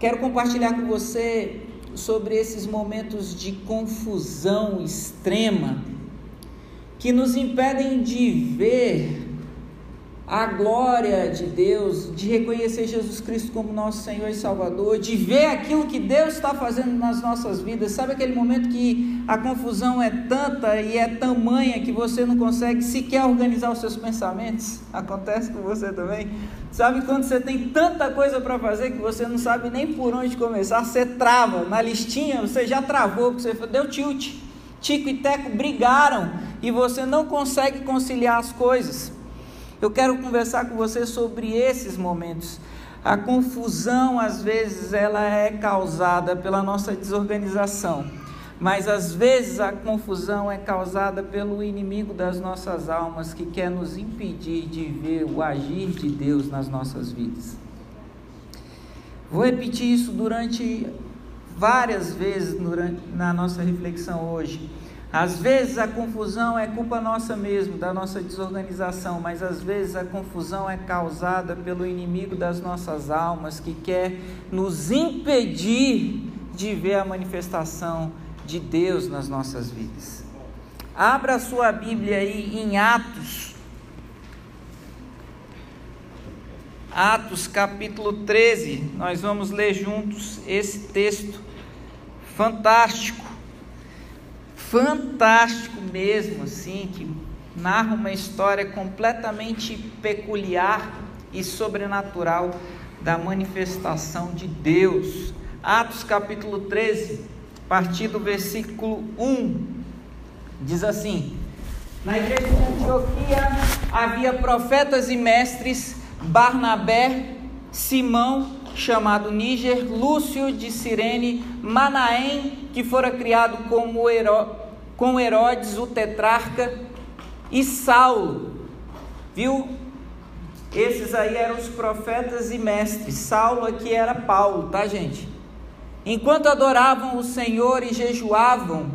Quero compartilhar com você sobre esses momentos de confusão extrema que nos impedem de ver a glória de Deus, de reconhecer Jesus Cristo como nosso Senhor e Salvador, de ver aquilo que Deus está fazendo nas nossas vidas. Sabe aquele momento que a confusão é tanta e é tamanha que você não consegue sequer organizar os seus pensamentos? Acontece com você também? Sabe quando você tem tanta coisa para fazer que você não sabe nem por onde começar? Você trava na listinha, você já travou, você deu tilt. Tico e Teco brigaram e você não consegue conciliar as coisas. Eu quero conversar com você sobre esses momentos. A confusão, às vezes, ela é causada pela nossa desorganização, mas às vezes a confusão é causada pelo inimigo das nossas almas que quer nos impedir de ver o agir de Deus nas nossas vidas. Vou repetir isso durante várias vezes durante, na nossa reflexão hoje. Às vezes a confusão é culpa nossa mesmo, da nossa desorganização, mas às vezes a confusão é causada pelo inimigo das nossas almas que quer nos impedir de ver a manifestação de Deus nas nossas vidas. Abra a sua Bíblia aí em Atos. Atos capítulo 13. Nós vamos ler juntos esse texto fantástico fantástico mesmo, assim, que narra uma história completamente peculiar e sobrenatural da manifestação de Deus. Atos capítulo 13, a partir do versículo 1, diz assim: Na igreja de Antioquia havia profetas e mestres, Barnabé, Simão, chamado Níger, Lúcio de Cirene, Manaém, que fora criado como Heró, com Herodes, o tetrarca, e Saulo. Viu? Esses aí eram os profetas e mestres. Saulo aqui era Paulo, tá, gente? Enquanto adoravam o Senhor e jejuavam,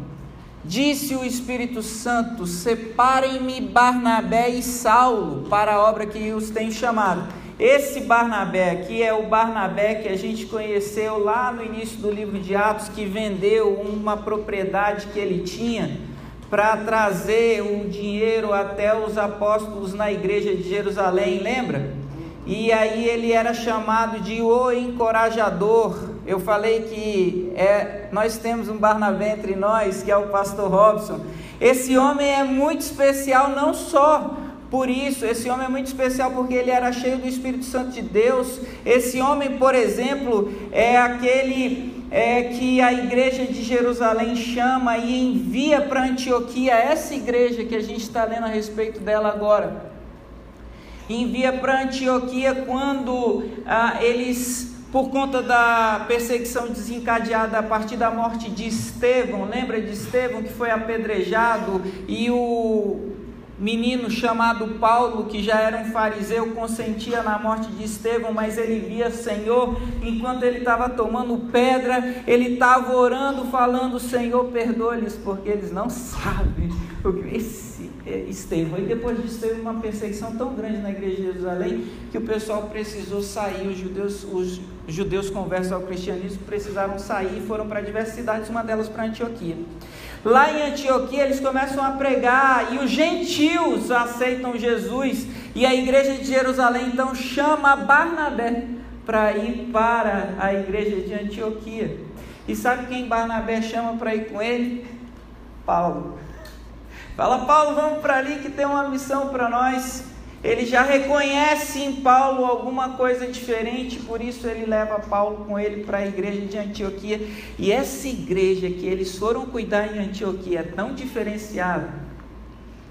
disse o Espírito Santo: Separem-me Barnabé e Saulo para a obra que os tenho chamado. Esse Barnabé aqui é o Barnabé que a gente conheceu lá no início do livro de Atos, que vendeu uma propriedade que ele tinha para trazer o dinheiro até os apóstolos na igreja de Jerusalém, lembra? E aí ele era chamado de o encorajador. Eu falei que é, nós temos um Barnabé entre nós, que é o pastor Robson. Esse homem é muito especial, não só por isso, esse homem é muito especial porque ele era cheio do Espírito Santo de Deus. Esse homem, por exemplo, é aquele é, que a igreja de Jerusalém chama e envia para Antioquia, essa igreja que a gente está lendo a respeito dela agora. Envia para Antioquia quando ah, eles por conta da perseguição desencadeada a partir da morte de Estevão, lembra de Estevão que foi apedrejado e o menino chamado Paulo, que já era um fariseu, consentia na morte de Estevão, mas ele via Senhor, enquanto ele estava tomando pedra, ele estava orando, falando: Senhor, perdoa-lhes, porque eles não sabem o que esse é Estevão. E depois disso teve uma perseguição tão grande na igreja de Jerusalém que o pessoal precisou sair, os judeus, os judeus conversos ao cristianismo precisaram sair e foram para diversas cidades, uma delas para Antioquia. Lá em Antioquia eles começam a pregar e os gentios aceitam Jesus. E a igreja de Jerusalém então chama Barnabé para ir para a igreja de Antioquia. E sabe quem Barnabé chama para ir com ele? Paulo. Fala, Paulo, vamos para ali que tem uma missão para nós ele já reconhece em Paulo alguma coisa diferente, por isso ele leva Paulo com ele para a igreja de Antioquia. E essa igreja que eles foram cuidar em Antioquia é tão diferenciada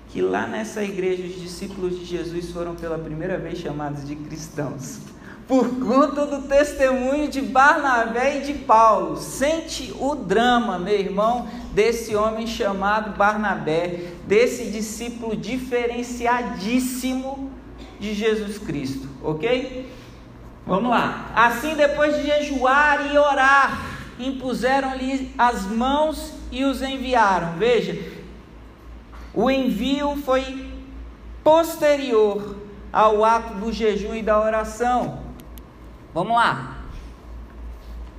que lá nessa igreja os discípulos de Jesus foram pela primeira vez chamados de cristãos. Por conta do testemunho de Barnabé e de Paulo. Sente o drama, meu irmão, desse homem chamado Barnabé, desse discípulo diferenciadíssimo de Jesus Cristo, ok? Vamos lá. Assim, depois de jejuar e orar, impuseram-lhe as mãos e os enviaram. Veja, o envio foi posterior ao ato do jejum e da oração. Vamos lá.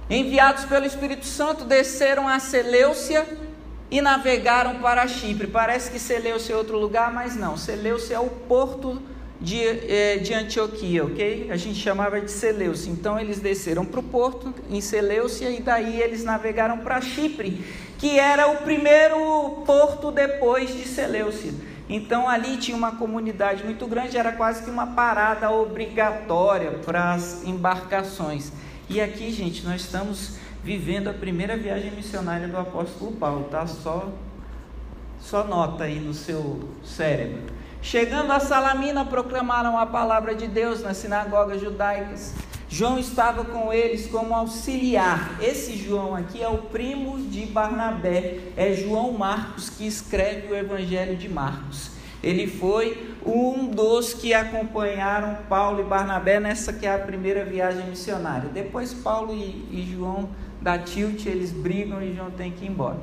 enviados pelo Espírito Santo, desceram a Seleucia e navegaram para Chipre. Parece que Seleucia é outro lugar, mas não. Seleucia é o porto de, eh, de Antioquia, ok? A gente chamava de Seleucia. Então eles desceram para o porto em Seleucia e daí eles navegaram para Chipre, que era o primeiro porto depois de Seleucia. Então ali tinha uma comunidade muito grande, era quase que uma parada obrigatória para as embarcações. E aqui, gente, nós estamos vivendo a primeira viagem missionária do apóstolo Paulo, tá? Só só nota aí no seu cérebro. Chegando a Salamina, proclamaram a palavra de Deus nas sinagogas judaicas. João estava com eles como auxiliar. Esse João aqui é o primo de Barnabé, é João Marcos que escreve o Evangelho de Marcos. Ele foi um dos que acompanharam Paulo e Barnabé nessa que é a primeira viagem missionária. Depois Paulo e, e João da tilt, eles brigam e João tem que ir embora.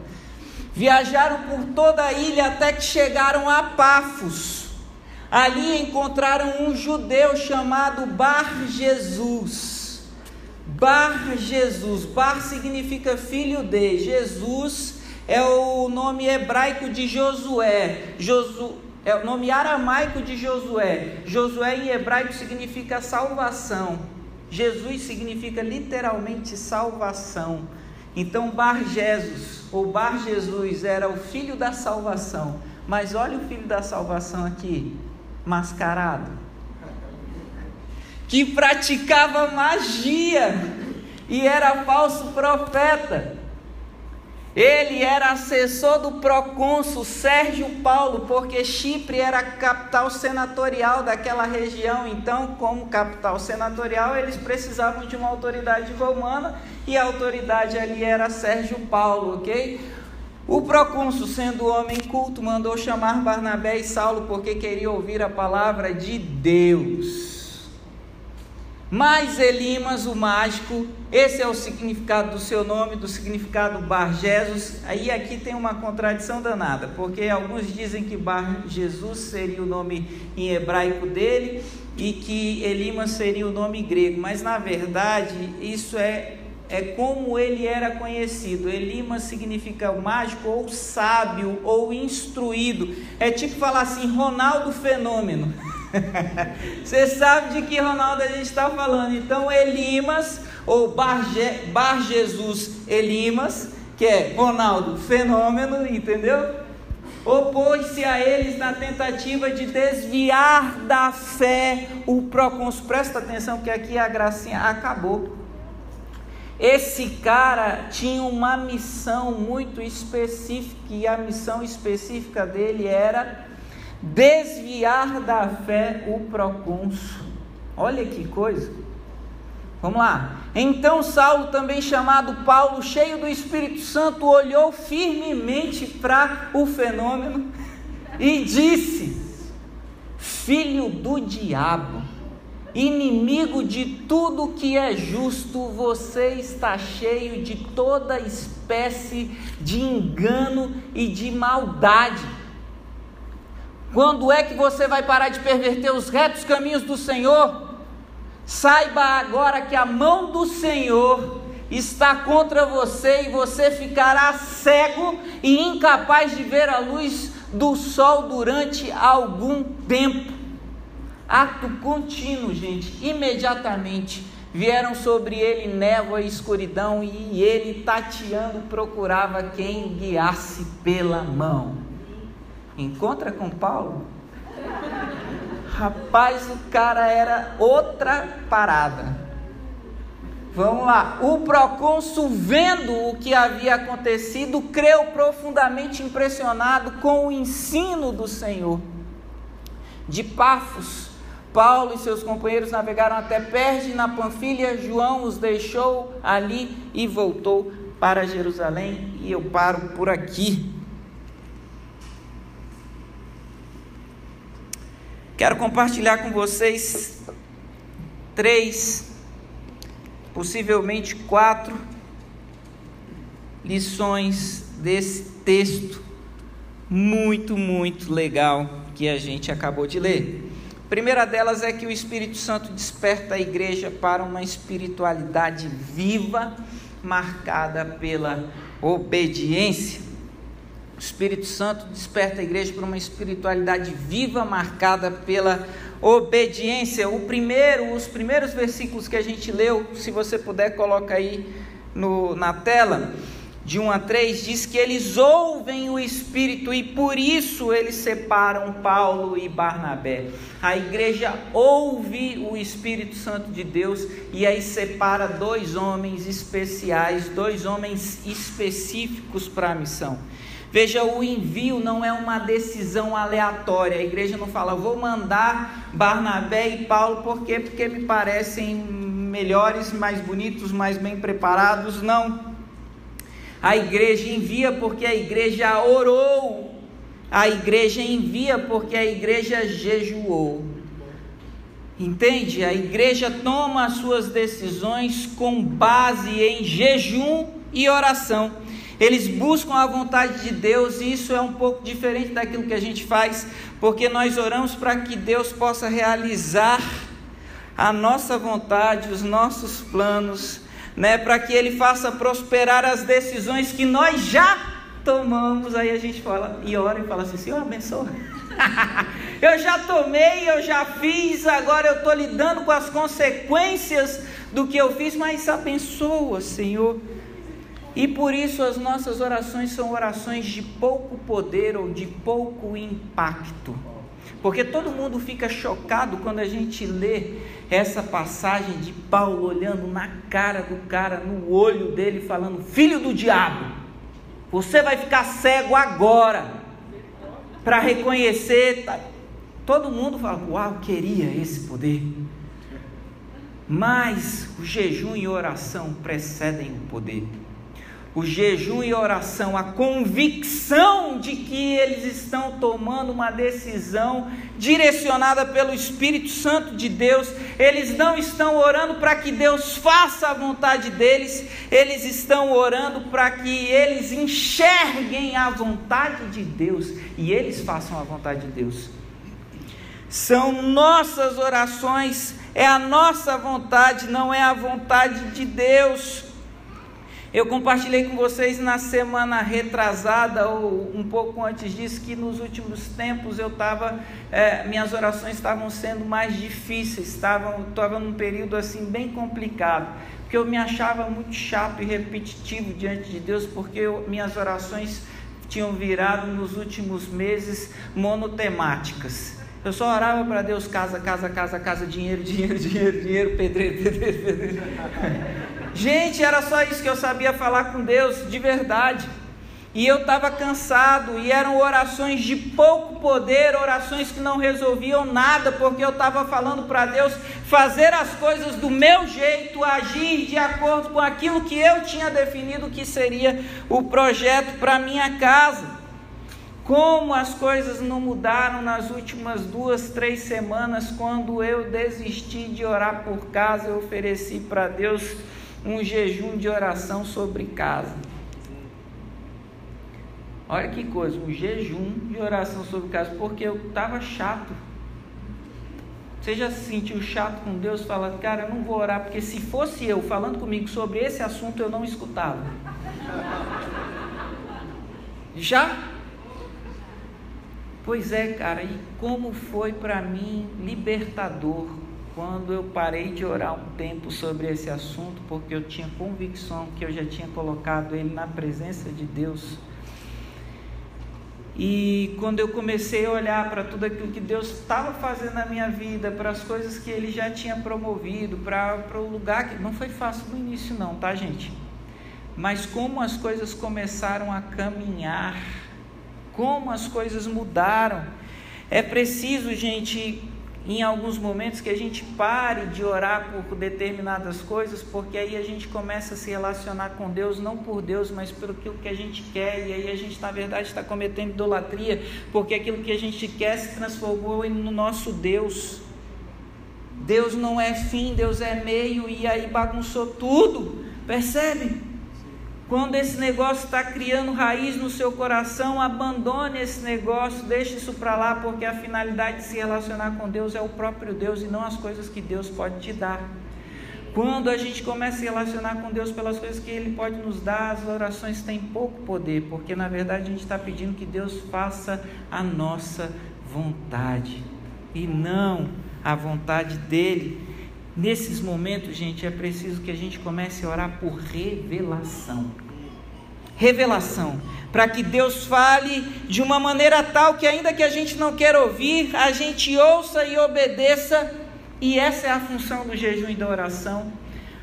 Viajaram por toda a ilha até que chegaram a Pafos. Ali encontraram um judeu chamado Bar Jesus. Bar Jesus. Bar significa filho de. Jesus é o nome hebraico de Josué. Josu, é o nome aramaico de Josué. Josué em hebraico significa salvação. Jesus significa literalmente salvação. Então Bar Jesus ou Bar Jesus era o filho da salvação. Mas olha o filho da salvação aqui mascarado, que praticava magia e era falso profeta. Ele era assessor do procônsul Sérgio Paulo, porque Chipre era a capital senatorial daquela região. Então, como capital senatorial, eles precisavam de uma autoridade romana e a autoridade ali era Sérgio Paulo, ok? O procônsul, sendo homem culto, mandou chamar Barnabé e Saulo porque queria ouvir a palavra de Deus. Mas Elimas, o mágico, esse é o significado do seu nome, do significado Bar Jesus. Aí aqui tem uma contradição danada, porque alguns dizem que Bar Jesus seria o nome em hebraico dele e que Elimas seria o nome grego, mas na verdade isso é é como ele era conhecido. Elima significa mágico ou sábio ou instruído. É tipo falar assim, Ronaldo Fenômeno. Você sabe de que Ronaldo a gente está falando. Então, Elimas, ou Bar, Bar Jesus Elimas, que é Ronaldo Fenômeno, entendeu? Opôs-se a eles na tentativa de desviar da fé o procônsul. Presta atenção que aqui a gracinha acabou. Esse cara tinha uma missão muito específica, e a missão específica dele era desviar da fé o procônsul. Olha que coisa. Vamos lá. Então Saulo, também chamado Paulo, cheio do Espírito Santo, olhou firmemente para o fenômeno e disse: Filho do diabo, inimigo de tudo que é justo, você está cheio de toda espécie de engano e de maldade. Quando é que você vai parar de perverter os retos caminhos do Senhor? Saiba agora que a mão do Senhor está contra você e você ficará cego e incapaz de ver a luz do sol durante algum tempo. Ato contínuo, gente, imediatamente vieram sobre ele névoa e escuridão, e ele, tateando, procurava quem guiasse pela mão. Encontra com Paulo? Rapaz, o cara era outra parada. Vamos lá. O procônsul, vendo o que havia acontecido, creu profundamente impressionado com o ensino do Senhor. De Pafos, Paulo e seus companheiros navegaram até Perge na Panfilha, João os deixou ali e voltou para Jerusalém. E eu paro por aqui. Quero compartilhar com vocês três, possivelmente quatro lições desse texto muito, muito legal que a gente acabou de ler primeira delas é que o Espírito Santo desperta a igreja para uma espiritualidade viva marcada pela obediência. O Espírito Santo desperta a igreja para uma espiritualidade viva, marcada pela obediência. O primeiro, os primeiros versículos que a gente leu, se você puder, coloca aí no, na tela de 1 a 3, diz que eles ouvem o Espírito e por isso eles separam Paulo e Barnabé. A igreja ouve o Espírito Santo de Deus e aí separa dois homens especiais, dois homens específicos para a missão. Veja, o envio não é uma decisão aleatória. A igreja não fala, vou mandar Barnabé e Paulo, por quê? Porque me parecem melhores, mais bonitos, mais bem preparados. Não. A igreja envia porque a igreja orou. A igreja envia porque a igreja jejuou. Entende? A igreja toma as suas decisões com base em jejum e oração. Eles buscam a vontade de Deus e isso é um pouco diferente daquilo que a gente faz, porque nós oramos para que Deus possa realizar a nossa vontade, os nossos planos, né, para que ele faça prosperar as decisões que nós já tomamos. Aí a gente fala e ora e fala assim: Senhor, abençoa. eu já tomei, eu já fiz, agora eu estou lidando com as consequências do que eu fiz, mas abençoa, Senhor. E por isso as nossas orações são orações de pouco poder ou de pouco impacto. Porque todo mundo fica chocado quando a gente lê essa passagem de Paulo olhando na cara do cara, no olho dele, falando: Filho do diabo, você vai ficar cego agora para reconhecer. Todo mundo fala: Uau, queria esse poder. Mas o jejum e oração precedem o poder o jejum e oração, a convicção de que eles estão tomando uma decisão direcionada pelo Espírito Santo de Deus, eles não estão orando para que Deus faça a vontade deles, eles estão orando para que eles enxerguem a vontade de Deus e eles façam a vontade de Deus. São nossas orações, é a nossa vontade, não é a vontade de Deus. Eu compartilhei com vocês na semana retrasada, ou um pouco antes disso, que nos últimos tempos eu estava, é, minhas orações estavam sendo mais difíceis, estavam, estava num período assim bem complicado, porque eu me achava muito chato e repetitivo diante de Deus, porque eu, minhas orações tinham virado nos últimos meses monotemáticas. Eu só orava para Deus casa, casa, casa, casa, dinheiro, dinheiro, dinheiro, dinheiro, pedreiro, pedreiro, pedreiro. Gente, era só isso que eu sabia falar com Deus de verdade. E eu estava cansado, e eram orações de pouco poder, orações que não resolviam nada, porque eu estava falando para Deus fazer as coisas do meu jeito, agir de acordo com aquilo que eu tinha definido que seria o projeto para minha casa. Como as coisas não mudaram nas últimas duas, três semanas, quando eu desisti de orar por casa, eu ofereci para Deus um jejum de oração sobre casa. Olha que coisa, um jejum de oração sobre casa, porque eu estava chato. Você já se sentiu chato com Deus, falando, cara, eu não vou orar, porque se fosse eu falando comigo sobre esse assunto, eu não escutava. Já? Pois é, cara, e como foi para mim libertador quando eu parei de orar um tempo sobre esse assunto, porque eu tinha convicção que eu já tinha colocado ele na presença de Deus. E quando eu comecei a olhar para tudo aquilo que Deus estava fazendo na minha vida, para as coisas que Ele já tinha promovido, para, o lugar que. Não foi fácil no início, não, tá, gente? Mas como as coisas começaram a caminhar, como as coisas mudaram. É preciso, gente, em alguns momentos que a gente pare de orar por determinadas coisas, porque aí a gente começa a se relacionar com Deus, não por Deus, mas pelo que a gente quer, e aí a gente, na verdade, está cometendo idolatria, porque aquilo que a gente quer se transformou no nosso Deus. Deus não é fim, Deus é meio, e aí bagunçou tudo, percebe? Quando esse negócio está criando raiz no seu coração, abandone esse negócio, deixe isso para lá, porque a finalidade de se relacionar com Deus é o próprio Deus e não as coisas que Deus pode te dar. Quando a gente começa a se relacionar com Deus pelas coisas que Ele pode nos dar, as orações têm pouco poder, porque na verdade a gente está pedindo que Deus faça a nossa vontade e não a vontade dEle. Nesses momentos, gente, é preciso que a gente comece a orar por revelação. Revelação, para que Deus fale de uma maneira tal que, ainda que a gente não queira ouvir, a gente ouça e obedeça e essa é a função do jejum e da oração.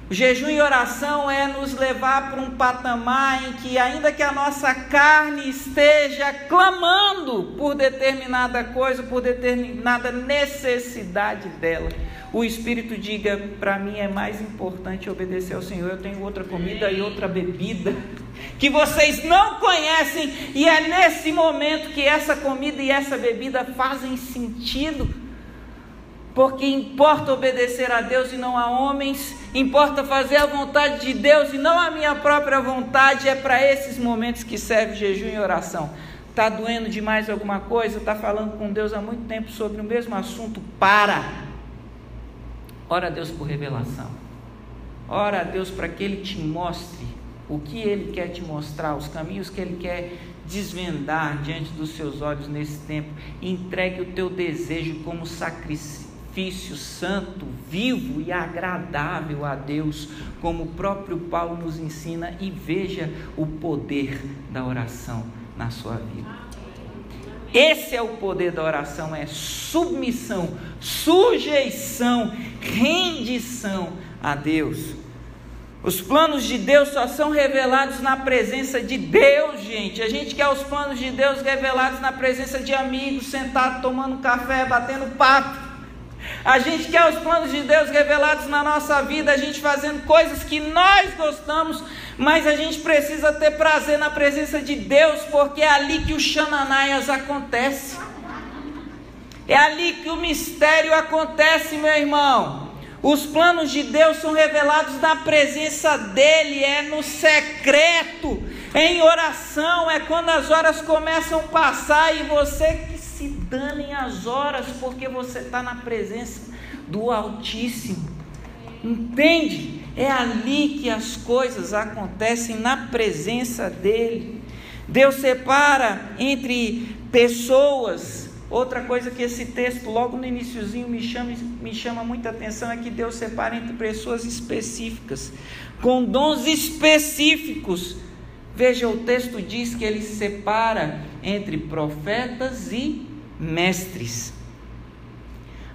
O jejum e oração é nos levar para um patamar em que, ainda que a nossa carne esteja clamando por determinada coisa, por determinada necessidade dela, o Espírito diga: para mim é mais importante obedecer ao Senhor. Eu tenho outra comida e outra bebida que vocês não conhecem, e é nesse momento que essa comida e essa bebida fazem sentido porque importa obedecer a Deus e não a homens, importa fazer a vontade de Deus e não a minha própria vontade. É para esses momentos que serve jejum e oração. Está doendo demais alguma coisa? Está falando com Deus há muito tempo sobre o mesmo assunto? Para! Ora a Deus por revelação. Ora a Deus para que Ele te mostre o que Ele quer te mostrar, os caminhos que Ele quer desvendar diante dos seus olhos nesse tempo. Entregue o teu desejo como sacrifício santo, vivo e agradável a Deus, como o próprio Paulo nos ensina, e veja o poder da oração na sua vida. Esse é o poder da oração: é submissão, sujeição, rendição a Deus. Os planos de Deus só são revelados na presença de Deus, gente. A gente quer os planos de Deus revelados na presença de amigos, sentado tomando café, batendo papo. A gente quer os planos de Deus revelados na nossa vida, a gente fazendo coisas que nós gostamos, mas a gente precisa ter prazer na presença de Deus, porque é ali que o Xananaias acontece. É ali que o mistério acontece, meu irmão. Os planos de Deus são revelados na presença dEle, é no secreto, em oração, é quando as horas começam a passar e você danem as horas, porque você está na presença do Altíssimo. Entende? É ali que as coisas acontecem na presença dele. Deus separa entre pessoas. Outra coisa que esse texto, logo no iníciozinho, me chama, me chama muita atenção é que Deus separa entre pessoas específicas, com dons específicos. Veja, o texto diz que ele separa entre profetas e mestres.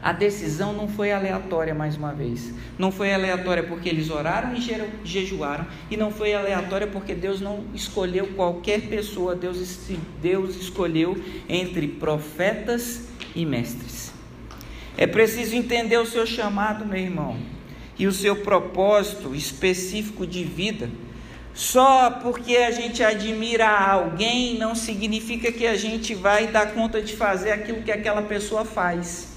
A decisão não foi aleatória mais uma vez. Não foi aleatória porque eles oraram e jejuaram. E não foi aleatória porque Deus não escolheu qualquer pessoa. Deus, Deus escolheu entre profetas e mestres. É preciso entender o seu chamado, meu irmão, e o seu propósito específico de vida. Só porque a gente admira alguém não significa que a gente vai dar conta de fazer aquilo que aquela pessoa faz.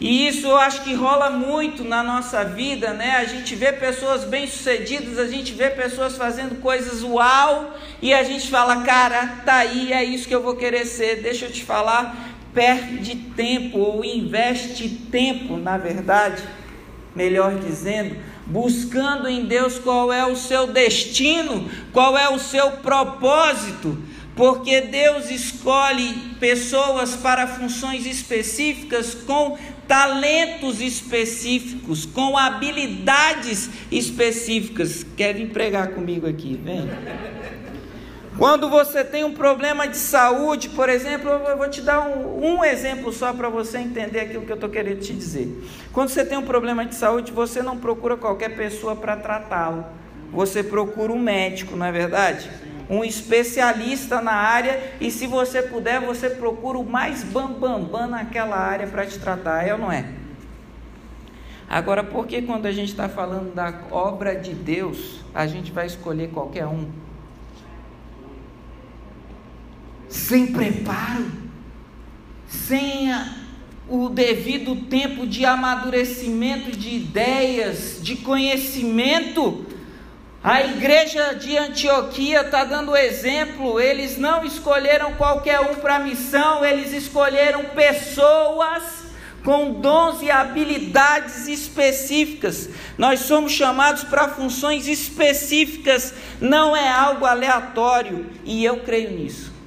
E isso eu acho que rola muito na nossa vida, né? A gente vê pessoas bem-sucedidas, a gente vê pessoas fazendo coisas uau, e a gente fala, cara, tá aí, é isso que eu vou querer ser. Deixa eu te falar, perde tempo ou investe tempo, na verdade, melhor dizendo, buscando em Deus qual é o seu destino, qual é o seu propósito, porque Deus escolhe pessoas para funções específicas com talentos específicos, com habilidades específicas. Quer vir pregar comigo aqui? Vem. Quando você tem um problema de saúde, por exemplo, eu vou te dar um, um exemplo só para você entender aquilo que eu estou querendo te dizer. Quando você tem um problema de saúde, você não procura qualquer pessoa para tratá-lo. Você procura um médico, não é verdade? Um especialista na área e se você puder, você procura o mais bambambam bam, bam naquela área para te tratar, é ou não é? Agora, por que quando a gente está falando da obra de Deus, a gente vai escolher qualquer um? Sem preparo, sem o devido tempo de amadurecimento de ideias, de conhecimento. A igreja de Antioquia está dando exemplo, eles não escolheram qualquer um para a missão, eles escolheram pessoas com dons e habilidades específicas. Nós somos chamados para funções específicas, não é algo aleatório, e eu creio nisso.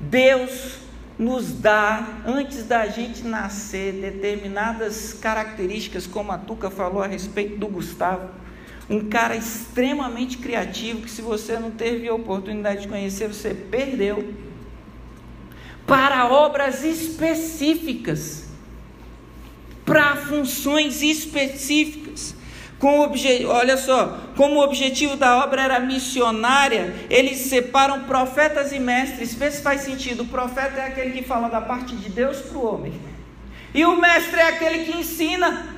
Deus nos dá, antes da gente nascer, determinadas características, como a Tuca falou a respeito do Gustavo. Um cara extremamente criativo, que se você não teve a oportunidade de conhecer, você perdeu. Para obras específicas, para funções específicas. Com obje... Olha só, como o objetivo da obra era missionária, eles separam profetas e mestres. Vê se faz sentido. O profeta é aquele que fala da parte de Deus para o homem, e o mestre é aquele que ensina.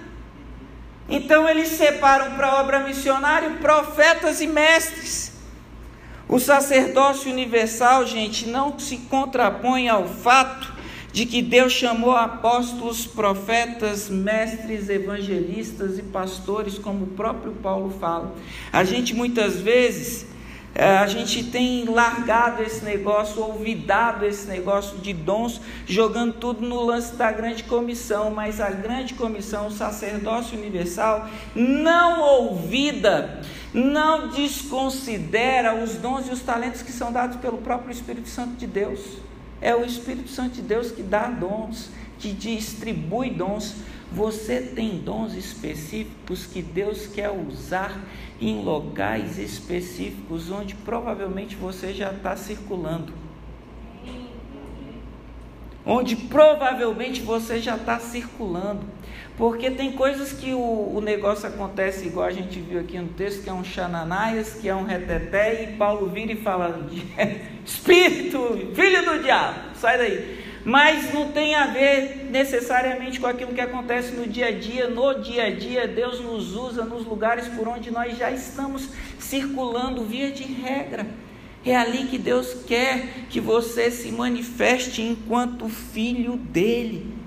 Então eles separam para a obra missionária profetas e mestres. O sacerdócio universal, gente, não se contrapõe ao fato de que Deus chamou apóstolos, profetas, mestres, evangelistas e pastores, como o próprio Paulo fala. A gente muitas vezes é, a gente tem largado esse negócio, olvidado esse negócio de dons, jogando tudo no lance da grande comissão, mas a grande comissão, o sacerdócio universal, não ouvida, não desconsidera os dons e os talentos que são dados pelo próprio Espírito Santo de Deus. É o Espírito Santo de Deus que dá dons, que distribui dons. Você tem dons específicos que Deus quer usar em locais específicos onde provavelmente você já está circulando. Onde provavelmente você já está circulando. Porque tem coisas que o, o, negócio acontece igual a gente viu aqui no texto, que é um xananaias, que é um reteté, e Paulo vira e fala: Espírito, filho do diabo, sai daí. Mas não tem a ver necessariamente com aquilo que acontece no dia a dia. No dia a dia, Deus nos usa nos lugares por onde nós já estamos circulando, via de regra. É ali que Deus quer que você se manifeste enquanto filho dele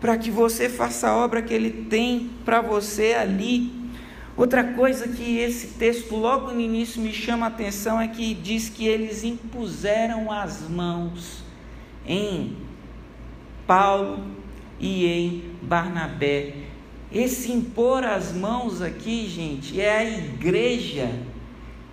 para que você faça a obra que Ele tem para você ali. Outra coisa que esse texto logo no início me chama a atenção é que diz que eles impuseram as mãos em Paulo e em Barnabé. Esse impor as mãos aqui, gente, é a igreja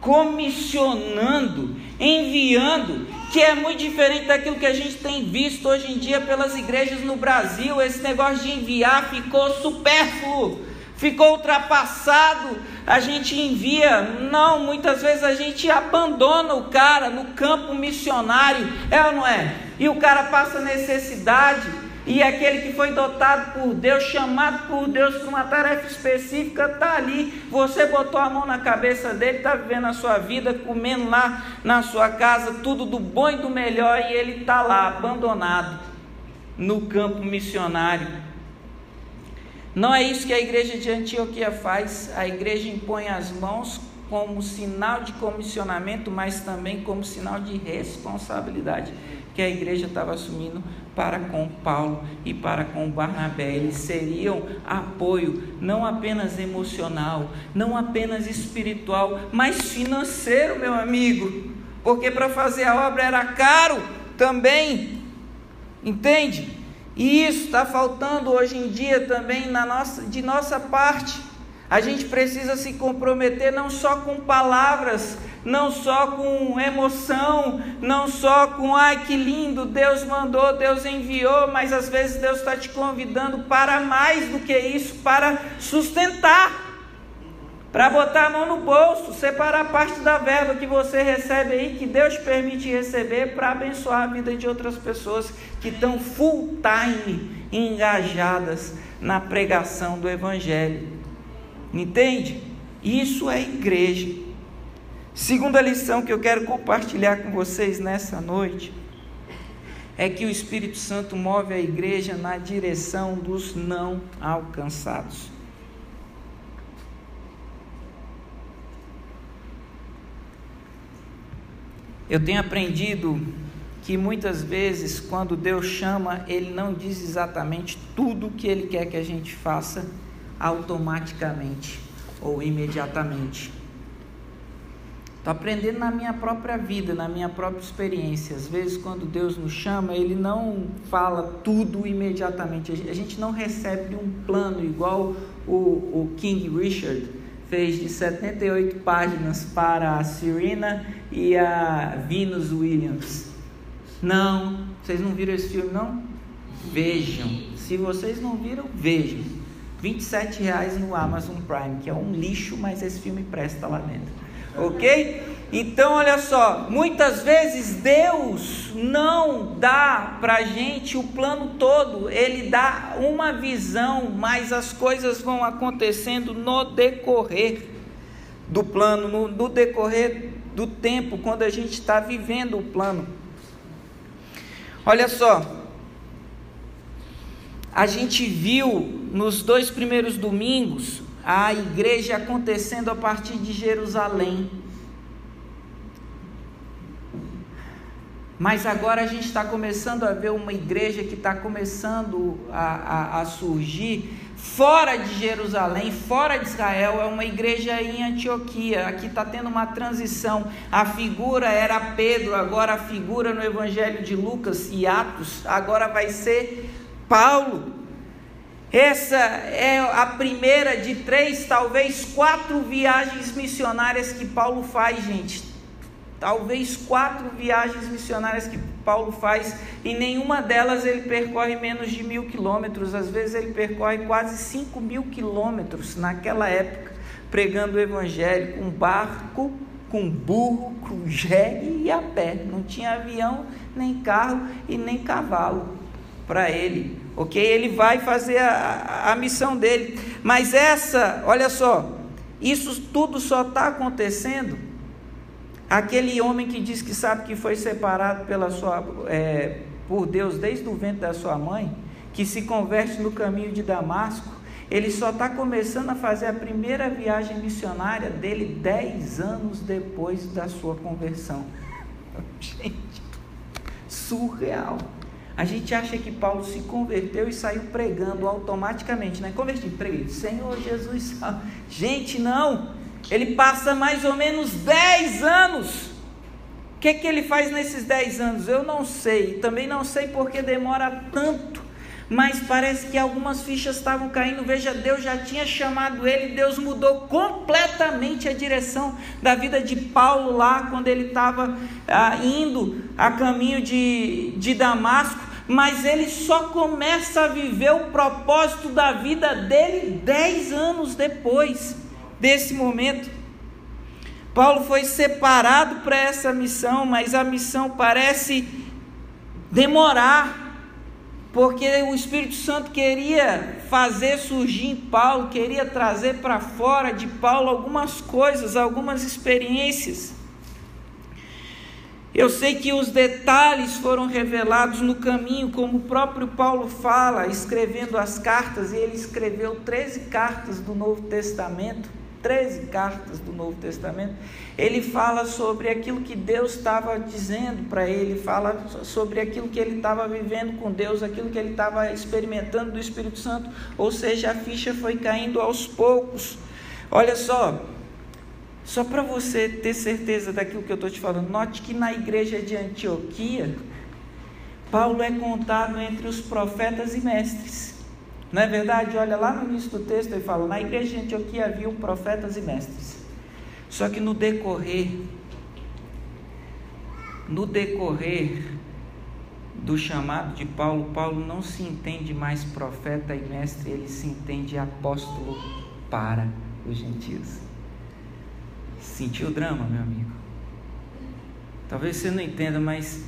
comissionando, enviando, que é muito diferente daquilo que a gente tem visto hoje em dia pelas igrejas no Brasil. Esse negócio de enviar ficou supérfluo, ficou ultrapassado. A gente envia, não, muitas vezes a gente abandona o cara no campo missionário, é ou não é? E o cara passa necessidade e aquele que foi dotado por Deus, chamado por Deus para uma tarefa específica, está ali. Você botou a mão na cabeça dele, está vivendo a sua vida, comendo lá na sua casa, tudo do bom e do melhor, e ele está lá, abandonado, no campo missionário. Não é isso que a igreja de Antioquia faz. A igreja impõe as mãos como sinal de comissionamento, mas também como sinal de responsabilidade que a igreja estava assumindo para com Paulo e para com Barnabé. Eles seriam apoio não apenas emocional, não apenas espiritual, mas financeiro, meu amigo. Porque para fazer a obra era caro também. Entende? E isso está faltando hoje em dia também na nossa, de nossa parte. A gente precisa se comprometer não só com palavras, não só com emoção, não só com ai que lindo, Deus mandou, Deus enviou, mas às vezes Deus está te convidando para mais do que isso, para sustentar, para botar a mão no bolso, separar parte da verba que você recebe aí, que Deus permite receber, para abençoar a vida de outras pessoas que estão full time engajadas na pregação do Evangelho. Entende? Isso é igreja. Segunda lição que eu quero compartilhar com vocês nessa noite é que o Espírito Santo move a igreja na direção dos não alcançados. Eu tenho aprendido que muitas vezes, quando Deus chama, Ele não diz exatamente tudo o que Ele quer que a gente faça automaticamente ou imediatamente. Estou aprendendo na minha própria vida, na minha própria experiência. Às vezes, quando Deus nos chama, Ele não fala tudo imediatamente. A gente não recebe um plano igual o, o King Richard fez de 78 páginas para a Serena e a Venus Williams. Não, vocês não viram esse filme, não? Vejam. Se vocês não viram, vejam. 27 reais no Amazon Prime, que é um lixo, mas esse filme presta lá dentro ok? Então, olha só, muitas vezes Deus não dá para gente o plano todo, Ele dá uma visão, mas as coisas vão acontecendo no decorrer do plano, no, no decorrer do tempo, quando a gente está vivendo o plano. Olha só, a gente viu nos dois primeiros domingos a igreja acontecendo a partir de Jerusalém. Mas agora a gente está começando a ver uma igreja que está começando a, a, a, surgir fora de Jerusalém, fora de Israel, é uma igreja em Antioquia. Aqui está tendo uma transição. A figura era Pedro, agora a figura no Evangelho de Lucas e Atos, agora vai ser Paulo. Essa é a primeira de três, talvez quatro viagens missionárias que Paulo faz, gente. Talvez quatro viagens missionárias que Paulo faz, e nenhuma delas ele percorre menos de mil quilômetros, às vezes ele percorre quase cinco mil quilômetros naquela época, pregando o evangelho com barco, com burro, com jegue e a pé. Não tinha avião, nem carro e nem cavalo para ele ok? Ele vai fazer a, a missão dele. Mas essa, olha só, isso tudo só está acontecendo. Aquele homem que diz que sabe que foi separado pela sua, é, por Deus desde o ventre da sua mãe, que se converte no caminho de Damasco, ele só está começando a fazer a primeira viagem missionária dele dez anos depois da sua conversão. Gente, surreal. A gente acha que Paulo se converteu e saiu pregando automaticamente, né? Converti, preguei, Senhor Jesus, gente, não. Ele passa mais ou menos 10 anos. O que, que ele faz nesses 10 anos? Eu não sei. Também não sei porque demora tanto mas parece que algumas fichas estavam caindo. Veja, Deus já tinha chamado ele, Deus mudou completamente a direção da vida de Paulo lá, quando ele estava ah, indo a caminho de, de Damasco. Mas ele só começa a viver o propósito da vida dele dez anos depois desse momento. Paulo foi separado para essa missão, mas a missão parece demorar porque o Espírito Santo queria fazer surgir em Paulo, queria trazer para fora de Paulo algumas coisas, algumas experiências. Eu sei que os detalhes foram revelados no caminho, como o próprio Paulo fala, escrevendo as cartas, e ele escreveu 13 cartas do Novo Testamento 13 cartas do Novo Testamento, ele fala sobre aquilo que Deus estava dizendo para ele, fala sobre aquilo que ele estava vivendo com Deus, aquilo que ele estava experimentando do Espírito Santo, ou seja, a ficha foi caindo aos poucos. Olha só, só para você ter certeza daquilo que eu estou te falando, note que na igreja de Antioquia, Paulo é contado entre os profetas e mestres. Não é verdade? Olha lá no início do texto ele fala: na igreja de Antioquia haviam profetas e mestres. Só que no decorrer, no decorrer do chamado de Paulo, Paulo não se entende mais profeta e mestre, ele se entende apóstolo para os gentios. Sentiu o drama, meu amigo? Talvez você não entenda, mas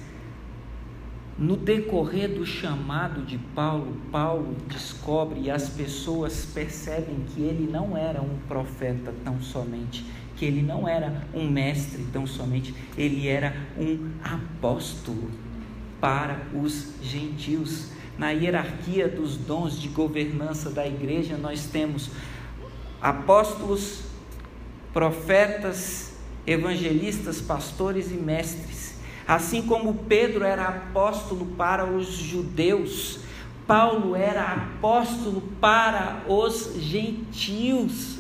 no decorrer do chamado de Paulo, Paulo descobre e as pessoas percebem que ele não era um profeta tão somente, que ele não era um mestre tão somente, ele era um apóstolo para os gentios. Na hierarquia dos dons de governança da igreja, nós temos apóstolos, profetas, evangelistas, pastores e mestres. Assim como Pedro era apóstolo para os judeus, Paulo era apóstolo para os gentios.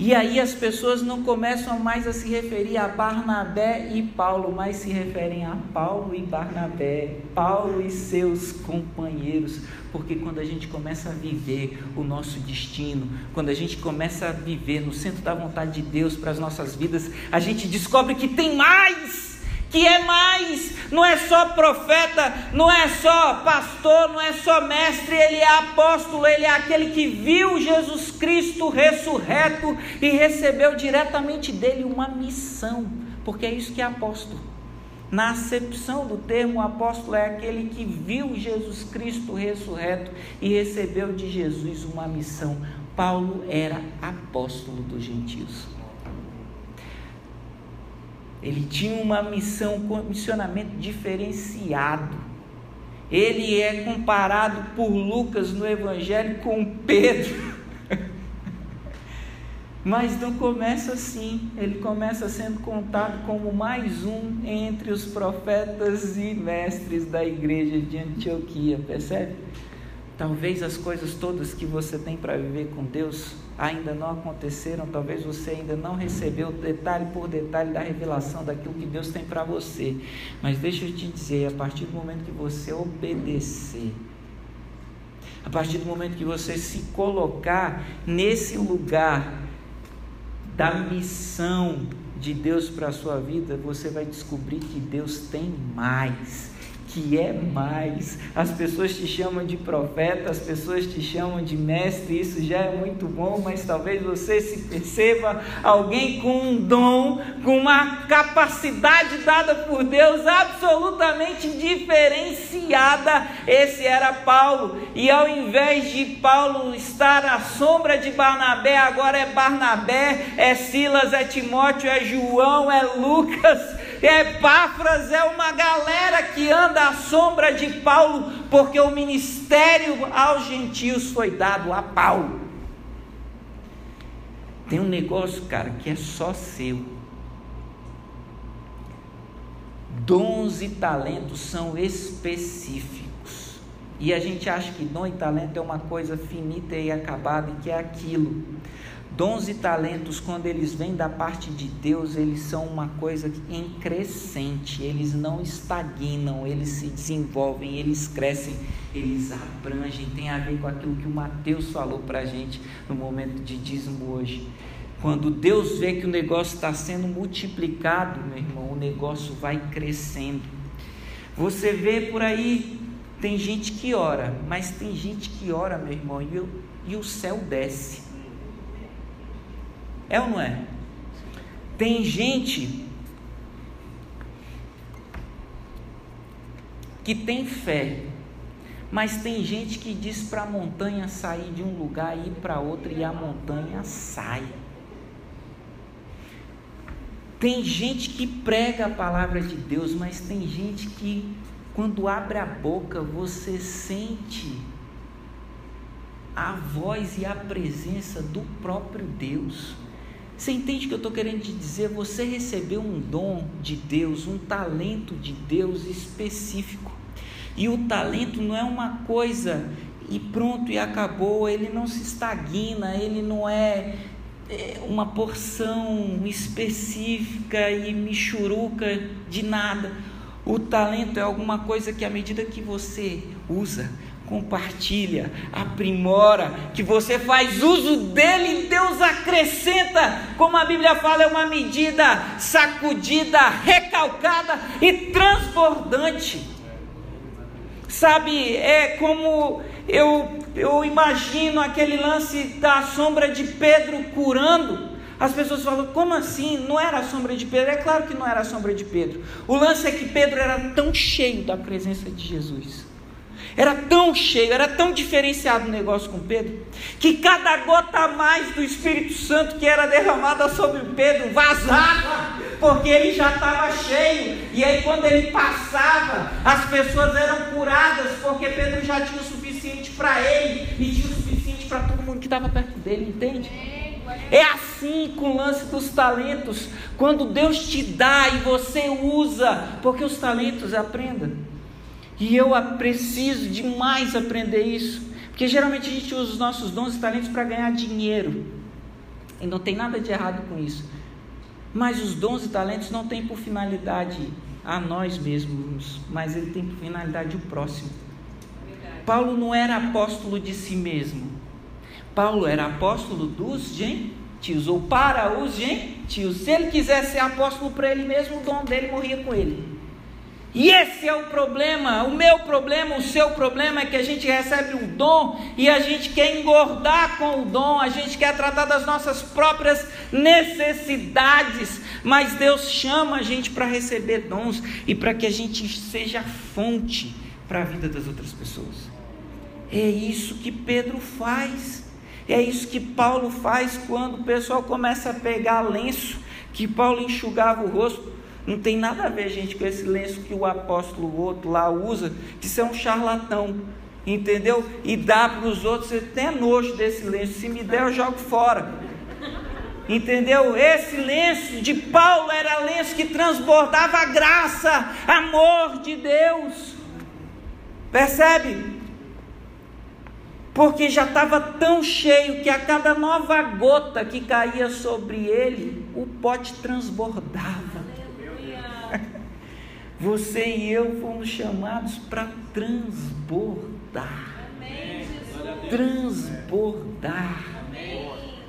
E aí as pessoas não começam mais a se referir a Barnabé e Paulo, mas se referem a Paulo e Barnabé, Paulo e seus companheiros, porque quando a gente começa a viver o nosso destino, quando a gente começa a viver no centro da vontade de Deus para as nossas vidas, a gente descobre que tem mais que é mais, não é só profeta, não é só pastor, não é só mestre, ele é apóstolo, ele é aquele que viu Jesus Cristo ressurreto e recebeu diretamente dele uma missão, porque é isso que é apóstolo. Na acepção do termo, apóstolo é aquele que viu Jesus Cristo ressurreto e recebeu de Jesus uma missão. Paulo era apóstolo dos gentios. Ele tinha uma missão, um missionamento diferenciado. Ele é comparado por Lucas no Evangelho com Pedro. Mas não começa assim, ele começa sendo contado como mais um entre os profetas e mestres da igreja de Antioquia, percebe? Talvez as coisas todas que você tem para viver com Deus ainda não aconteceram, talvez você ainda não recebeu detalhe por detalhe da revelação daquilo que Deus tem para você. Mas deixa eu te dizer, a partir do momento que você obedecer, a partir do momento que você se colocar nesse lugar da missão de Deus para a sua vida, você vai descobrir que Deus tem mais que é mais. As pessoas te chamam de profeta, as pessoas te chamam de mestre, isso já é muito bom, mas talvez você se perceba alguém com um dom, com uma capacidade dada por Deus absolutamente diferenciada. Esse era Paulo, e ao invés de Paulo estar à sombra de Barnabé, agora é Barnabé, é Silas, é Timóteo, é João, é Lucas Epáfras é uma galera que anda à sombra de Paulo, porque o ministério aos gentios foi dado a Paulo. Tem um negócio, cara, que é só seu. Dons e talentos são específicos. E a gente acha que dom e talento é uma coisa finita e acabada, e que é aquilo. Dons e talentos, quando eles vêm da parte de Deus, eles são uma coisa em crescente, eles não estagnam, eles se desenvolvem, eles crescem, eles abrangem. Tem a ver com aquilo que o Mateus falou para a gente no momento de dízimo hoje. Quando Deus vê que o negócio está sendo multiplicado, meu irmão, o negócio vai crescendo. Você vê por aí, tem gente que ora, mas tem gente que ora, meu irmão, e, e o céu desce. É ou não é? Tem gente que tem fé, mas tem gente que diz para a montanha sair de um lugar e ir para outro e a montanha sai. Tem gente que prega a palavra de Deus, mas tem gente que, quando abre a boca, você sente a voz e a presença do próprio Deus. Você entende que eu estou querendo te dizer? Você recebeu um dom de Deus, um talento de Deus específico. E o talento não é uma coisa e pronto e acabou, ele não se estagna, ele não é, é uma porção específica e michuruca de nada. O talento é alguma coisa que à medida que você usa, compartilha, aprimora, que você faz uso dele, Deus acrescenta, como a Bíblia fala, é uma medida sacudida, recalcada e transbordante. Sabe, é como eu, eu imagino aquele lance da sombra de Pedro curando. As pessoas falam, como assim? Não era a sombra de Pedro? É claro que não era a sombra de Pedro. O lance é que Pedro era tão cheio da presença de Jesus era tão cheio, era tão diferenciado o negócio com Pedro, que cada gota a mais do Espírito Santo que era derramada sobre Pedro vazava, porque ele já estava cheio. E aí, quando ele passava, as pessoas eram curadas, porque Pedro já tinha o suficiente para ele e tinha o suficiente para todo mundo que estava perto dele, entende? É assim com o lance dos talentos. Quando Deus te dá e você usa, porque os talentos, aprenda, e eu preciso demais aprender isso. Porque geralmente a gente usa os nossos dons e talentos para ganhar dinheiro. E não tem nada de errado com isso. Mas os dons e talentos não têm por finalidade a nós mesmos, mas ele tem por finalidade o próximo. Paulo não era apóstolo de si mesmo. Paulo era apóstolo dos gentios, ou para os gentios. Se ele quisesse ser apóstolo para ele mesmo, o dom dele morria com ele. E esse é o problema, o meu problema, o seu problema é que a gente recebe o dom e a gente quer engordar com o dom, a gente quer tratar das nossas próprias necessidades, mas Deus chama a gente para receber dons e para que a gente seja fonte para a vida das outras pessoas. É isso que Pedro faz, é isso que Paulo faz quando o pessoal começa a pegar lenço, que Paulo enxugava o rosto. Não tem nada a ver, gente, com esse lenço que o apóstolo outro lá usa, que isso é um charlatão, entendeu? E dá para os outros, você tem nojo desse lenço, se me der eu jogo fora. Entendeu? Esse lenço de Paulo era lenço que transbordava graça, amor de Deus. Percebe? Porque já estava tão cheio que a cada nova gota que caía sobre ele, o pote transbordava. Você e eu fomos chamados para transbordar. Transbordar.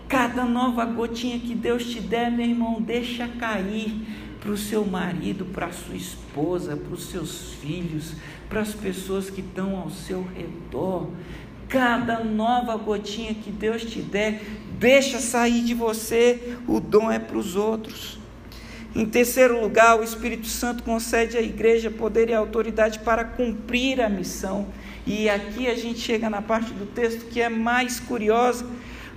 Cada nova gotinha que Deus te der, meu irmão, deixa cair para o seu marido, para a sua esposa, para os seus filhos, para as pessoas que estão ao seu redor. Cada nova gotinha que Deus te der, deixa sair de você, o dom é para os outros. Em terceiro lugar, o Espírito Santo concede à igreja poder e autoridade para cumprir a missão. E aqui a gente chega na parte do texto que é mais curiosa,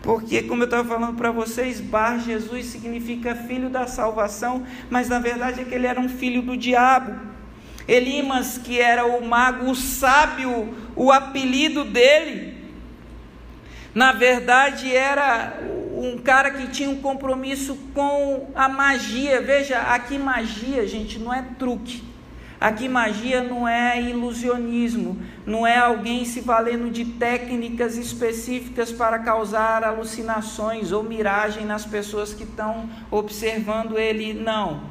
porque, como eu estava falando para vocês, Bar Jesus significa filho da salvação, mas na verdade é que ele era um filho do diabo. Elimas, que era o mago, o sábio, o apelido dele, na verdade era um cara que tinha um compromisso com a magia. Veja, aqui magia, gente, não é truque. Aqui magia não é ilusionismo, não é alguém se valendo de técnicas específicas para causar alucinações ou miragem nas pessoas que estão observando ele, não.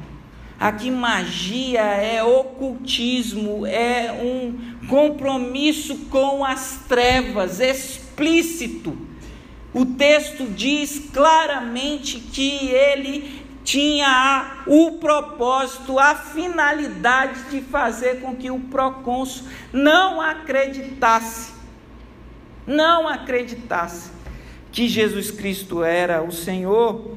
Aqui magia é ocultismo, é um compromisso com as trevas explícito. O texto diz claramente que ele tinha o propósito, a finalidade de fazer com que o procônsul não acreditasse, não acreditasse que Jesus Cristo era o Senhor.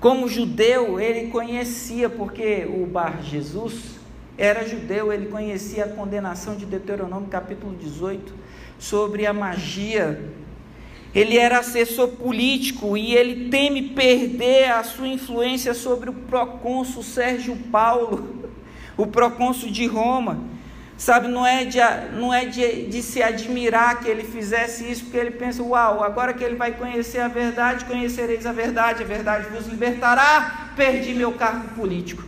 Como judeu, ele conhecia, porque o Bar Jesus era judeu, ele conhecia a condenação de Deuteronômio capítulo 18 sobre a magia ele era assessor político e ele teme perder a sua influência sobre o procônsul Sérgio Paulo, o procônsul de Roma. Sabe, não é, de, não é de, de se admirar que ele fizesse isso, porque ele pensa: uau, agora que ele vai conhecer a verdade, conhecereis a verdade, a verdade vos libertará. Perdi meu cargo político.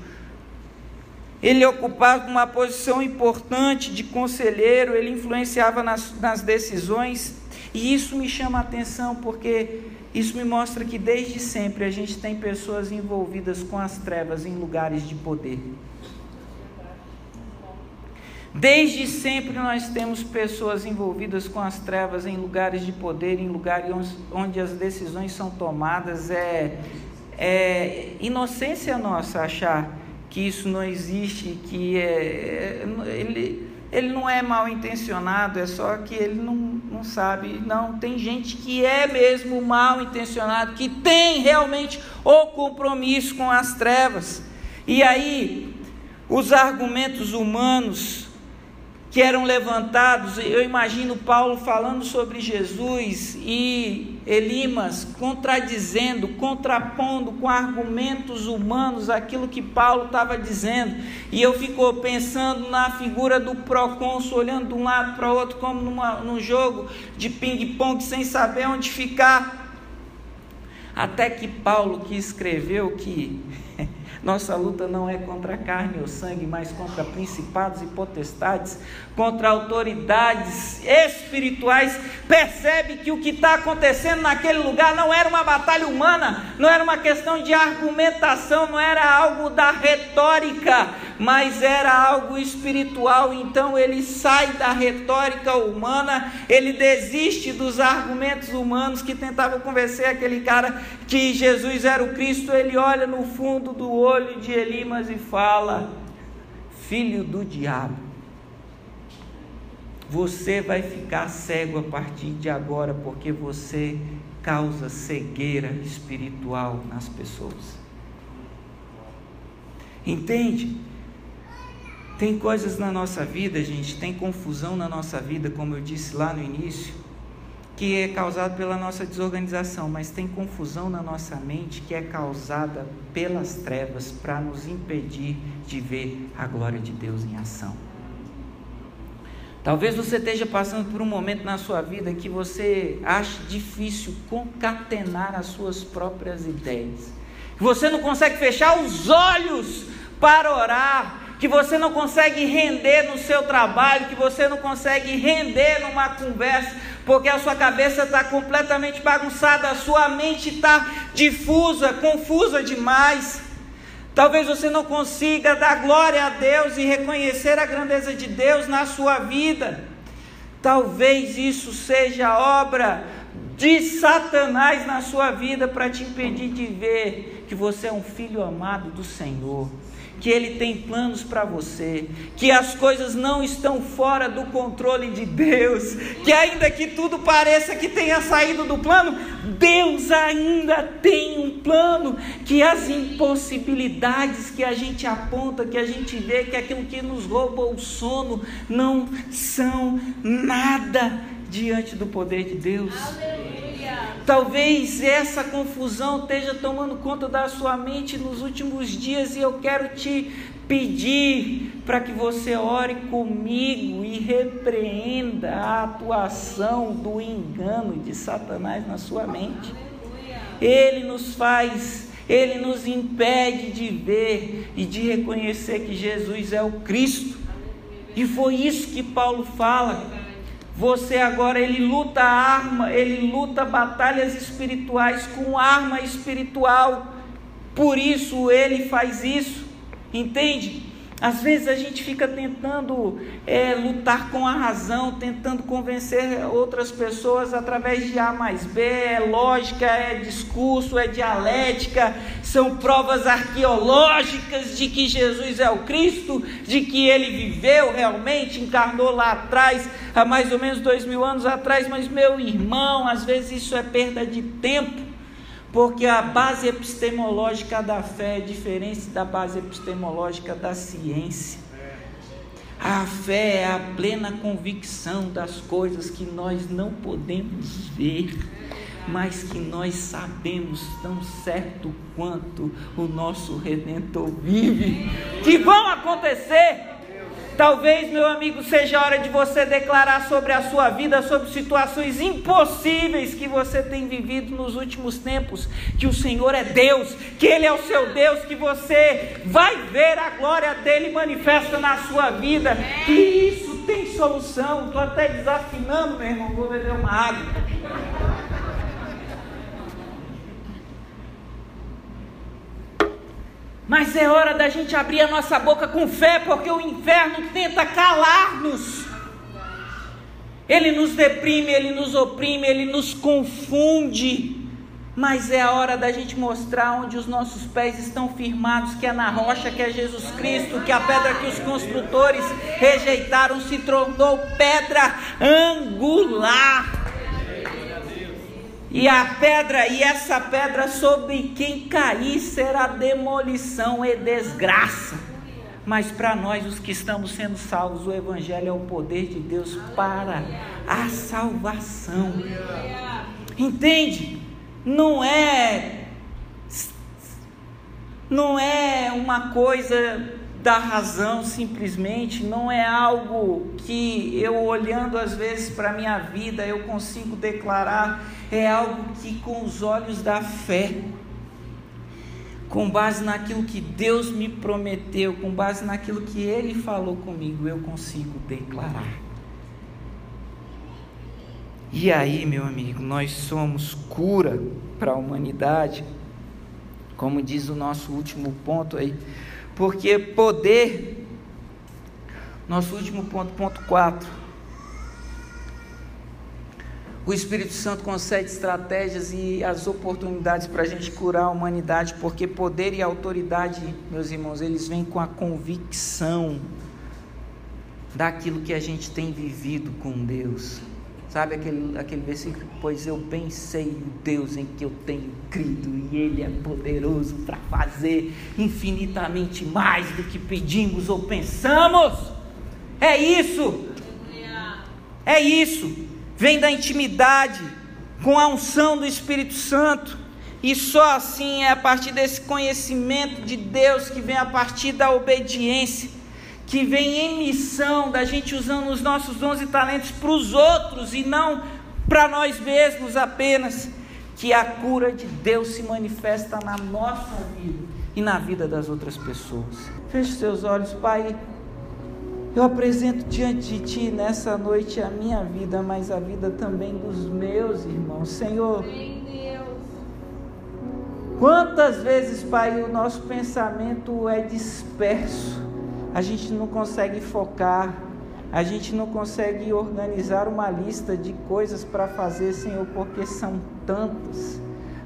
Ele ocupava uma posição importante de conselheiro, ele influenciava nas, nas decisões e isso me chama a atenção porque isso me mostra que desde sempre a gente tem pessoas envolvidas com as trevas em lugares de poder. Desde sempre nós temos pessoas envolvidas com as trevas em lugares de poder, em lugares onde as decisões são tomadas. É, é inocência nossa achar que isso não existe, que é, ele, ele não é mal intencionado, é só que ele não, não sabe. Não, tem gente que é mesmo mal intencionado, que tem realmente o compromisso com as trevas. E aí, os argumentos humanos que eram levantados, eu imagino Paulo falando sobre Jesus e Elimas contradizendo, contrapondo com argumentos humanos aquilo que Paulo estava dizendo. E eu fico pensando na figura do procônsul, olhando de um lado para o outro, como numa, num jogo de ping-pong, sem saber onde ficar. Até que Paulo, que escreveu que Nossa luta não é contra carne ou sangue, mas contra principados e potestades, contra autoridades espirituais. Percebe que o que está acontecendo naquele lugar não era uma batalha humana, não era uma questão de argumentação, não era algo da retórica, mas era algo espiritual. Então ele sai da retórica humana, ele desiste dos argumentos humanos que tentavam convencer aquele cara que Jesus era o Cristo. Ele olha no fundo do olho de Elimas e fala: Filho do diabo, você vai ficar cego a partir de agora, porque você causa cegueira espiritual nas pessoas. Entende? Tem coisas na nossa vida, gente, tem confusão na nossa vida, como eu disse lá no início, que é causado pela nossa desorganização, mas tem confusão na nossa mente que é causada pelas trevas para nos impedir de ver a glória de Deus em ação. Talvez você esteja passando por um momento na sua vida que você acha difícil concatenar as suas próprias ideias. Que você não consegue fechar os olhos para orar, que você não consegue render no seu trabalho, que você não consegue render numa conversa, porque a sua cabeça está completamente bagunçada, a sua mente está difusa, confusa demais. Talvez você não consiga dar glória a Deus e reconhecer a grandeza de Deus na sua vida. Talvez isso seja obra de Satanás na sua vida para te impedir de ver que você é um filho amado do Senhor que Ele tem planos para você, que as coisas não estão fora do controle de Deus, que ainda que tudo pareça que tenha saído do plano, Deus ainda tem um plano, que as impossibilidades que a gente aponta, que a gente vê, que aquilo que nos rouba o sono, não são nada diante do poder de Deus. Aleluia. Talvez essa confusão esteja tomando conta da sua mente nos últimos dias e eu quero te pedir para que você ore comigo e repreenda a atuação do engano de Satanás na sua mente. Ele nos faz, ele nos impede de ver e de reconhecer que Jesus é o Cristo. E foi isso que Paulo fala. Você agora ele luta arma, ele luta batalhas espirituais com arma espiritual. Por isso ele faz isso. Entende? Às vezes a gente fica tentando é, lutar com a razão, tentando convencer outras pessoas através de A mais B, é lógica, é discurso, é dialética, são provas arqueológicas de que Jesus é o Cristo, de que ele viveu realmente, encarnou lá atrás, há mais ou menos dois mil anos atrás, mas meu irmão, às vezes isso é perda de tempo. Porque a base epistemológica da fé é diferente da base epistemológica da ciência. A fé é a plena convicção das coisas que nós não podemos ver, mas que nós sabemos tão certo quanto o nosso Redentor vive, que vão acontecer. Talvez, meu amigo, seja hora de você declarar sobre a sua vida, sobre situações impossíveis que você tem vivido nos últimos tempos, que o Senhor é Deus, que Ele é o seu Deus, que você vai ver a glória dele manifesta na sua vida, que isso tem solução. Estou até desafinando, meu irmão, vou beber uma água. Mas é hora da gente abrir a nossa boca com fé, porque o inferno tenta calar-nos. Ele nos deprime, ele nos oprime, ele nos confunde. Mas é a hora da gente mostrar onde os nossos pés estão firmados, que é na rocha, que é Jesus Cristo, que a pedra que os construtores rejeitaram se tornou pedra angular. E a pedra, e essa pedra sobre quem cair será demolição e desgraça. Mas para nós, os que estamos sendo salvos, o Evangelho é o poder de Deus para a salvação. Entende? Não é. Não é uma coisa da razão simplesmente, não é algo que eu olhando às vezes para a minha vida eu consigo declarar, é algo que com os olhos da fé. com base naquilo que Deus me prometeu, com base naquilo que Ele falou comigo, eu consigo declarar. E aí, meu amigo, nós somos cura para a humanidade, como diz o nosso último ponto aí, porque poder, nosso último ponto, ponto 4, o Espírito Santo concede estratégias e as oportunidades para a gente curar a humanidade, porque poder e autoridade, meus irmãos, eles vêm com a convicção daquilo que a gente tem vivido com Deus. Sabe aquele, aquele versículo? Pois eu bem sei o Deus em que eu tenho crido, e Ele é poderoso para fazer infinitamente mais do que pedimos ou pensamos. É isso. É isso vem da intimidade com a unção do Espírito Santo. E só assim é a partir desse conhecimento de Deus que vem a partir da obediência, que vem em missão da gente usando os nossos dons e talentos para os outros e não para nós mesmos apenas, que a cura de Deus se manifesta na nossa vida e na vida das outras pessoas. Feche seus olhos, Pai. Eu apresento diante de Ti nessa noite a minha vida, mas a vida também dos meus irmãos. Senhor, quantas vezes, Pai, o nosso pensamento é disperso, a gente não consegue focar, a gente não consegue organizar uma lista de coisas para fazer, Senhor, porque são tantas.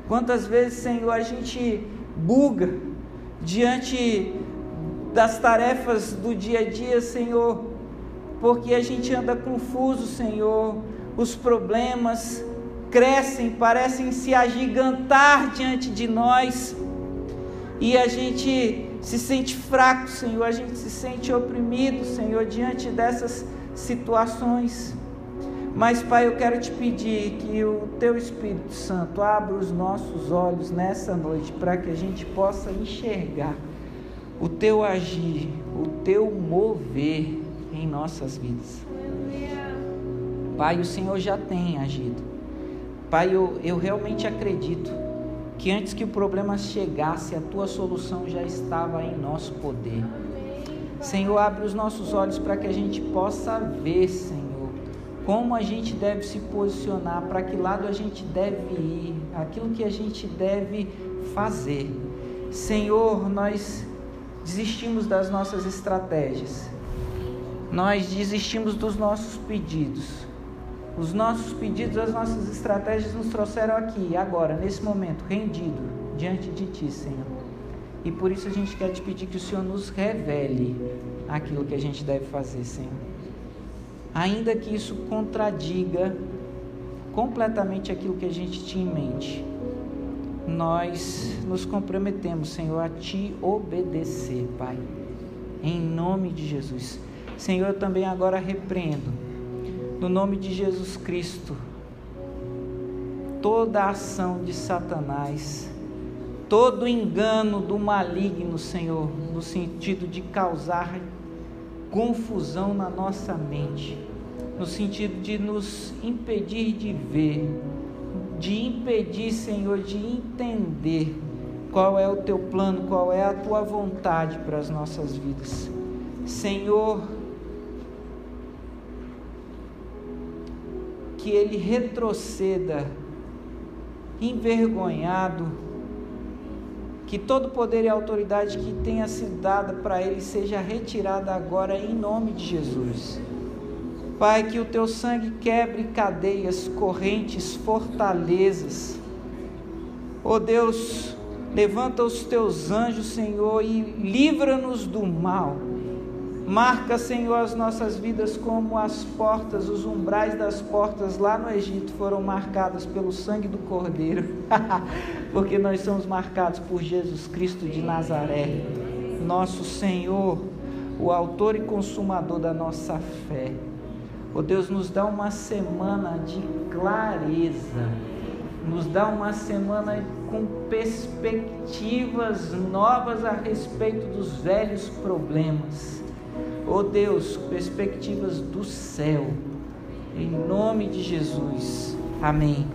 Quantas vezes, Senhor, a gente buga diante das tarefas do dia a dia, Senhor, porque a gente anda confuso, Senhor, os problemas crescem, parecem se agigantar diante de nós, e a gente se sente fraco, Senhor, a gente se sente oprimido, Senhor, diante dessas situações. Mas, Pai, eu quero te pedir que o Teu Espírito Santo abra os nossos olhos nessa noite para que a gente possa enxergar o teu agir, o teu mover em nossas vidas. Pai, o Senhor já tem agido. Pai, eu, eu realmente acredito que antes que o problema chegasse, a tua solução já estava em nosso poder. Senhor, abre os nossos olhos para que a gente possa ver, Senhor, como a gente deve se posicionar, para que lado a gente deve ir, aquilo que a gente deve fazer. Senhor, nós desistimos das nossas estratégias, nós desistimos dos nossos pedidos. Os nossos pedidos, as nossas estratégias nos trouxeram aqui, agora, nesse momento, rendido diante de Ti, Senhor. E por isso a gente quer te pedir que o Senhor nos revele aquilo que a gente deve fazer, Senhor. Ainda que isso contradiga completamente aquilo que a gente tinha em mente nós nos comprometemos, Senhor, a te obedecer, Pai. Em nome de Jesus. Senhor, eu também agora repreendo, no nome de Jesus Cristo, toda a ação de Satanás, todo engano do maligno, Senhor, no sentido de causar confusão na nossa mente, no sentido de nos impedir de ver de impedir, Senhor, de entender qual é o teu plano, qual é a tua vontade para as nossas vidas. Senhor, que ele retroceda envergonhado, que todo poder e autoridade que tenha sido dada para ele seja retirada agora em nome de Jesus. Pai, que o teu sangue quebre cadeias, correntes, fortalezas. Oh Deus, levanta os teus anjos, Senhor, e livra-nos do mal. Marca, Senhor, as nossas vidas como as portas, os umbrais das portas lá no Egito foram marcadas pelo sangue do Cordeiro, porque nós somos marcados por Jesus Cristo de Nazaré, nosso Senhor, o Autor e Consumador da nossa fé. Oh Deus, nos dá uma semana de clareza, nos dá uma semana com perspectivas novas a respeito dos velhos problemas. Oh Deus, perspectivas do céu. Em nome de Jesus. Amém.